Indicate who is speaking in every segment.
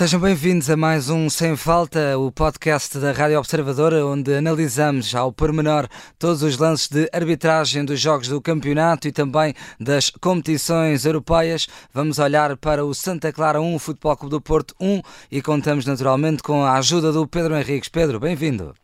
Speaker 1: Sejam bem-vindos a mais um Sem Falta, o podcast da Rádio Observadora, onde analisamos ao pormenor todos os lances de arbitragem dos jogos do campeonato e também das competições europeias. Vamos olhar para o Santa Clara 1, Futebol Clube do Porto 1 e contamos naturalmente com a ajuda do Pedro Henriques. Pedro, bem-vindo.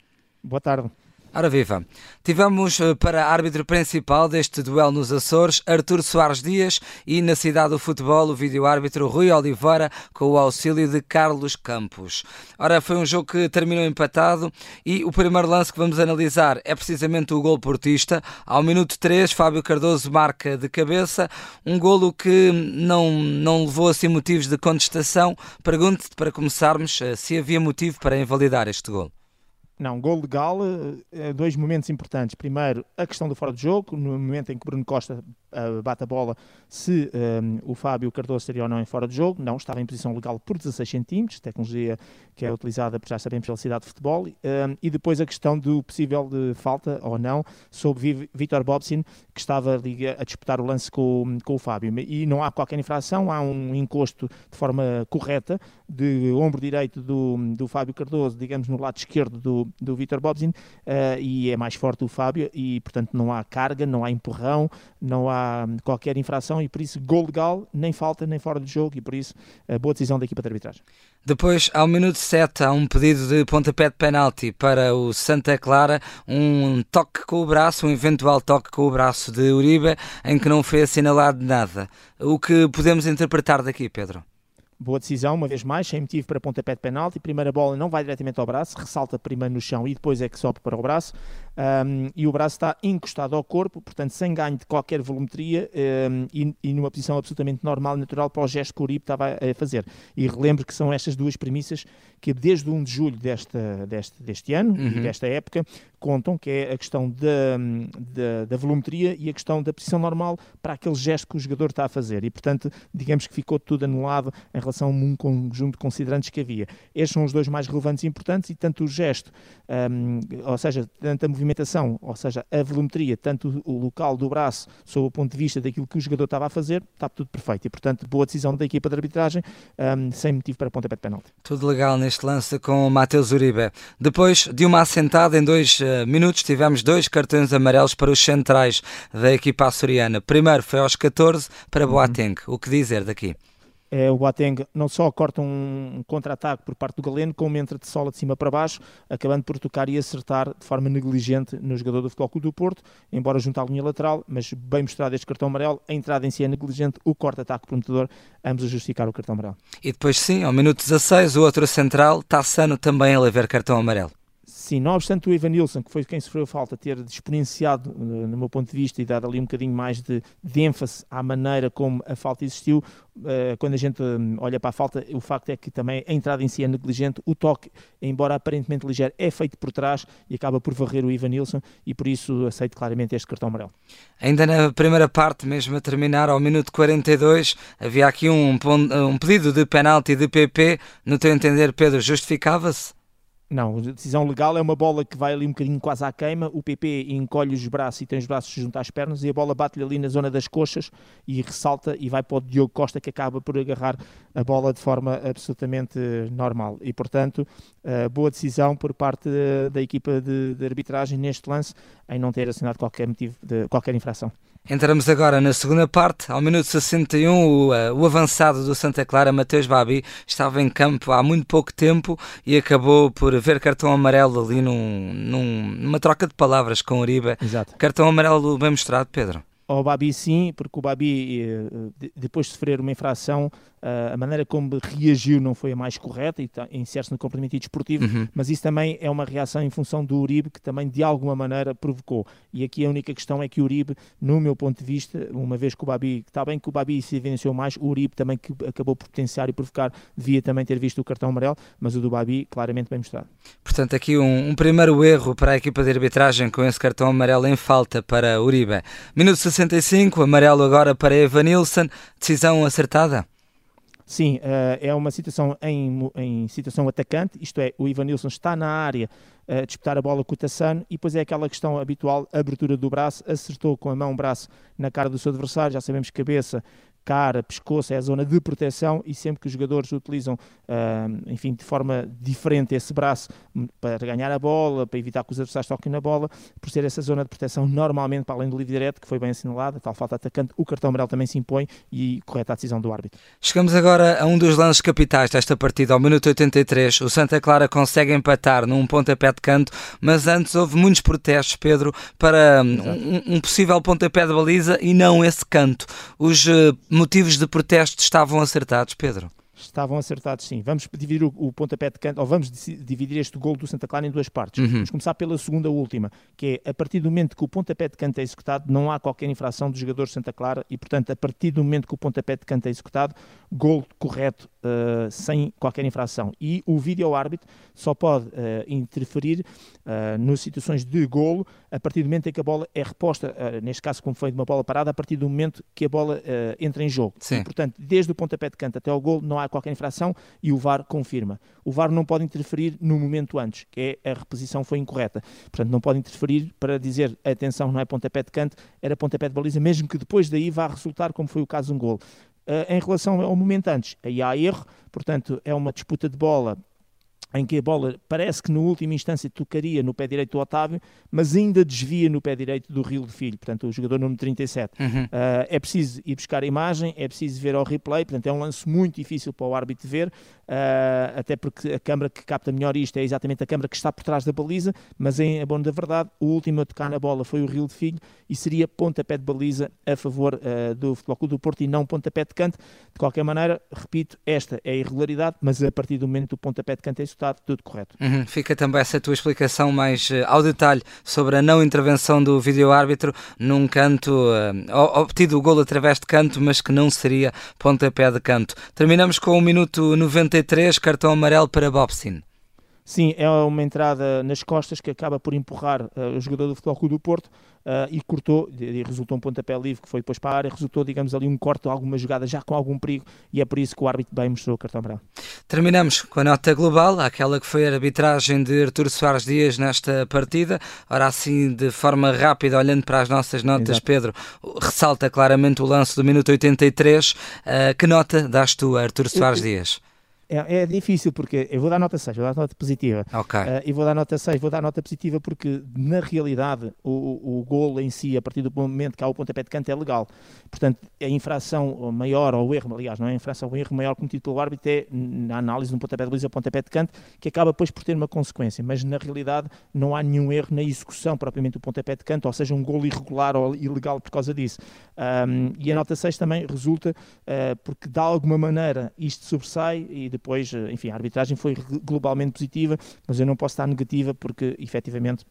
Speaker 2: Boa tarde.
Speaker 1: Ora viva, tivemos eh, para árbitro principal deste duelo nos Açores Artur Soares Dias e na cidade do futebol o vídeo-árbitro Rui Oliveira com o auxílio de Carlos Campos. Ora, foi um jogo que terminou empatado e o primeiro lance que vamos analisar é precisamente o gol portista. Ao minuto 3, Fábio Cardoso marca de cabeça, um golo que não, não levou assim motivos de contestação. Pergunto-te para começarmos eh, se havia motivo para invalidar este gol.
Speaker 2: Não, gol legal, eh, dois momentos importantes. Primeiro, a questão do fora de jogo, no momento em que Bruno Costa uh, bate a bola, se um, ehm, o Fábio Cardoso estaria ou não em fora de jogo. Não, estava em posição legal por 16 centímetros, tecnologia que é utilizada, já sabemos, pela cidade de futebol. Um, ehm, e depois a questão do possível de falta ou não sobre Vitor Bobsin, que estava a disputar o lance com, com o Fábio. E não há qualquer infração, há um encosto de forma correta de ombro direito do, do Fábio Cardoso, digamos, no lado esquerdo do, do, Vitor Bobzin uh, e é mais forte o Fábio e, portanto, não há carga, não há empurrão, não há qualquer infração e, por isso, gol legal, nem falta, nem fora de jogo e, por isso, boa decisão da equipa de arbitragem.
Speaker 1: Depois, ao minuto 7, há um pedido de pontapé de penalti para o Santa Clara, um toque com o braço, um eventual toque com o braço de Uribe, em que não foi assinalado nada. O que podemos interpretar daqui, Pedro?
Speaker 2: Boa decisão, uma vez mais, sem motivo para pontapé de penalti. Primeira bola não vai diretamente ao braço, ressalta primeiro no chão e depois é que sobe para o braço um, e o braço está encostado ao corpo, portanto, sem ganho de qualquer volumetria um, e, e, numa posição absolutamente normal e natural para o gesto que o Uribe estava a fazer. E relembro que são estas duas premissas que, desde 1 de julho desta, deste, deste ano uhum. e desta época, contam, que é a questão da, da, da, volumetria e a questão da posição normal para aquele gesto que o jogador está a fazer. E, portanto, digamos que ficou tudo anulado em relação a um conjunto de considerantes que havia. Estes são os dois mais relevantes e importantes, e tanto o gesto, um, ou seja, tanto a movimentação movimentação, ou seja, a volumetria, tanto o local do braço, sob o ponto de vista daquilo que o jogador estava a fazer, está tudo perfeito. E, portanto, boa decisão da equipa de arbitragem, um, sem motivo para pontapé de penalti.
Speaker 1: Tudo legal neste lance com o Matheus Uribe. Depois de uma assentada, em dois uh, minutos, tivemos dois cartões amarelos para os centrais da equipa açoriana. Primeiro foi aos 14 para Boateng. Uhum. O que dizer daqui?
Speaker 2: É, o Boateng não só corta um, contra-ataque por parte do Galeno, como entra de sola de cima para baixo, acabando por tocar e acertar de forma negligente no jogador do Futebol Clube do Porto, embora junto à linha lateral, mas bem mostrado este cartão amarelo, a entrada em si é negligente, o corta-ataque prometedor, ambos a justificar o cartão amarelo.
Speaker 1: E depois sim, ao minuto 16, o outro central, Tassano também a levar cartão amarelo.
Speaker 2: Sim, não obstante o Ivan Nilsson, que foi quem sofreu falta, ter exponenciado, no meu ponto de vista, e dado ali um bocadinho mais de, de ênfase à maneira como a falta existiu, uh, quando a gente hum, olha para a falta, o facto é que também a entrada em si é negligente, o toque, embora aparentemente ligeiro, é feito por trás e acaba por varrer o Ivan Nilsson e por isso aceito claramente este cartão amarelo.
Speaker 1: Ainda na primeira parte, mesmo a terminar, ao minuto 42, havia aqui um, um pedido de penalti de PP, no teu entender, Pedro, justificava-se?
Speaker 2: Não, decisão legal é uma bola que vai ali um bocadinho quase à queima, o PP encolhe os braços e tem os braços junto às pernas e a bola bate-lhe ali na zona das coxas e ressalta e vai para o Diogo Costa que acaba por agarrar a bola de forma absolutamente normal. E portanto, uh, boa decisão por parte da equipa de, de arbitragem neste lance em não ter assinado qualquer motivo de qualquer infração.
Speaker 1: Entramos agora na segunda parte. Ao minuto 61, o, uh, o avançado do Santa Clara, Mateus Babi, estava em campo há muito pouco tempo e acabou por ver cartão amarelo ali num, num, numa troca de palavras com o Uribe.
Speaker 2: Exato.
Speaker 1: Cartão amarelo bem mostrado, Pedro.
Speaker 2: Ao Babi sim, porque o Babi, eh, depois de sofrer uma infração, Uh, a maneira como reagiu não foi a mais correta e tá, insere-se no comprometimento desportivo, uhum. mas isso também é uma reação em função do Uribe que também de alguma maneira provocou. E aqui a única questão é que o Uribe, no meu ponto de vista, uma vez que o Babi, está bem que o Babi se evidenciou mais, o Uribe também que acabou por potenciar e provocar, devia também ter visto o cartão amarelo, mas o do Babi claramente bem mostrado.
Speaker 1: Portanto, aqui um, um primeiro erro para a equipa de arbitragem com esse cartão amarelo em falta para Uribe. Minuto 65, amarelo agora para Evanilson, decisão acertada?
Speaker 2: Sim, uh, é uma situação em, em situação atacante, isto é, o Ivanilson está na área a disputar a bola com o Tassano e depois é aquela questão habitual, abertura do braço, acertou com a mão o braço na cara do seu adversário, já sabemos que cabeça cara, pescoço, é a zona de proteção e sempre que os jogadores utilizam, uh, enfim, de forma diferente esse braço para ganhar a bola, para evitar que os adversários toquem na bola, por ser essa zona de proteção, normalmente, para além do livre direto, que foi bem assinalado, tal falta atacante, o cartão amarelo também se impõe e correta a decisão do árbitro.
Speaker 1: Chegamos agora a um dos lances capitais desta partida, ao minuto 83. O Santa Clara consegue empatar num pontapé de canto, mas antes houve muitos protestos, Pedro, para um, um, possível pontapé de baliza e não esse canto. Os uh, motivos de protesto estavam acertados, Pedro?
Speaker 2: Estavam acertados, sim. Vamos dividir o, o pontapé de canto, ou vamos dividir este gol do Santa Clara em duas partes. Uhum. Vamos começar pela segunda última, que é a partir do momento que o pontapé de canto é executado, não há qualquer infração dos jogadores de Santa Clara e, portanto, a partir do momento que o pontapé de canto é executado, gol correto, uh, sem qualquer infração. E o vídeo-árbitro só pode uh, interferir uh, nas situações de golo a partir do momento em que a bola é reposta, neste caso, como foi de uma bola parada, a partir do momento que a bola entra em jogo. E, portanto, desde o pontapé de canto até ao golo, não há qualquer infração e o VAR confirma. O VAR não pode interferir no momento antes, que é a reposição foi incorreta. Portanto, não pode interferir para dizer atenção, não é pontapé de canto, era pontapé de baliza, mesmo que depois daí vá resultar como foi o caso de um gol. Uh, em relação ao momento antes, aí há erro, portanto, é uma disputa de bola em que a bola parece que no última instância tocaria no pé direito do Otávio, mas ainda desvia no pé direito do Rio de Filho, portanto o jogador número 37. Uhum. Uh, é preciso ir buscar a imagem, é preciso ver ao replay, portanto é um lance muito difícil para o árbitro ver, uh, até porque a câmara que capta melhor isto é exatamente a câmara que está por trás da baliza, mas em abono da verdade, o último a tocar na bola foi o Rio de Filho e seria pontapé de baliza a favor uh, do Futebol Clube do Porto e não pontapé de canto. De qualquer maneira, repito, esta é a irregularidade, mas a partir do momento do pontapé de canto é executado, tudo correto.
Speaker 1: Uhum. Fica também essa tua explicação mais uh, ao detalhe sobre a não intervenção do vídeo-árbitro num canto, uh, obtido o golo através de canto, mas que não seria pontapé de canto. Terminamos com o minuto 93, cartão amarelo para Bobsin.
Speaker 2: Sim, é uma entrada nas costas que acaba por empurrar uh, o jogador do Futebol Clube do Porto uh, e cortou, e resultou um pontapé livre que foi depois para a área, resultou, digamos, ali um corte, alguma jogada já com algum perigo e é por isso que o árbitro bem mostrou o cartão amarelo.
Speaker 1: Terminamos com a nota global, aquela que foi a arbitragem de Artur Soares Dias nesta partida. Ora, assim, de forma rápida, olhando para as nossas notas, Exato. Pedro, ressalta claramente o lance do minuto 83. Uh, que nota dás tu a Artur Soares eu, Dias?
Speaker 2: É, é, difícil porque eu vou dar nota 6, vou dar nota positiva.
Speaker 1: Ok. Uh,
Speaker 2: e vou dar nota 6, vou dar nota positiva porque na realidade o, o, o golo em si, a partir do momento que há o pontapé de canto, é legal. Portanto, a infração maior, ou o erro, aliás, não é a infração, o erro maior cometido pelo árbitro é na análise de um pontapé de baliza ou pontapé de canto, que acaba depois por ter uma consequência. Mas na realidade não há nenhum erro na execução propriamente do pontapé de canto, ou seja, um golo irregular ou ilegal por causa disso. Um, e a nota 6 também resulta uh, porque de alguma maneira isto sobressai e depois, eh, enfim, a arbitragem foi globalmente positiva, mas eu não posso estar negativa porque efetivamente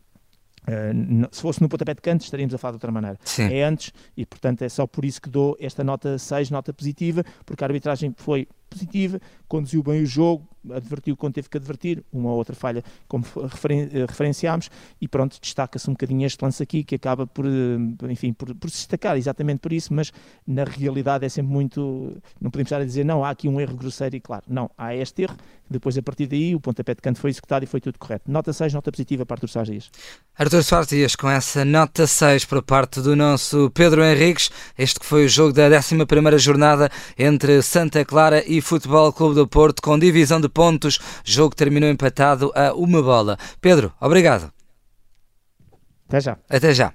Speaker 2: Uh, se fosse no pontapé de canto, estaríamos a falar de outra maneira.
Speaker 1: Sim.
Speaker 2: É antes, e portanto é só por isso que dou esta nota 6, nota positiva, porque a arbitragem foi positiva, conduziu bem o jogo, advertiu quando teve que advertir, uma ou outra falha, como referen eh, referenciámos, e pronto, destaca-se um bocadinho este lance aqui, que acaba por, eh, enfim, por, por, se destacar exatamente por isso, mas na realidade é sempre muito, não podemos estar a dizer, não, há aqui um erro grosseiro e claro, não, há este erro, depois a partir daí o pontapé de canto foi executado e foi tudo correto. Nota 6, nota positiva para Artur Soares Dias.
Speaker 1: Artur Soares Dias, com essa nota 6 por parte do nosso Pedro Henriques, este que foi o jogo da 11ª jornada entre Santa Clara e Futebol Clube do Porto, com divisão de pontos. Jogo terminou empatado a uma bola. Pedro, obrigado.
Speaker 2: Até já.
Speaker 1: Até já.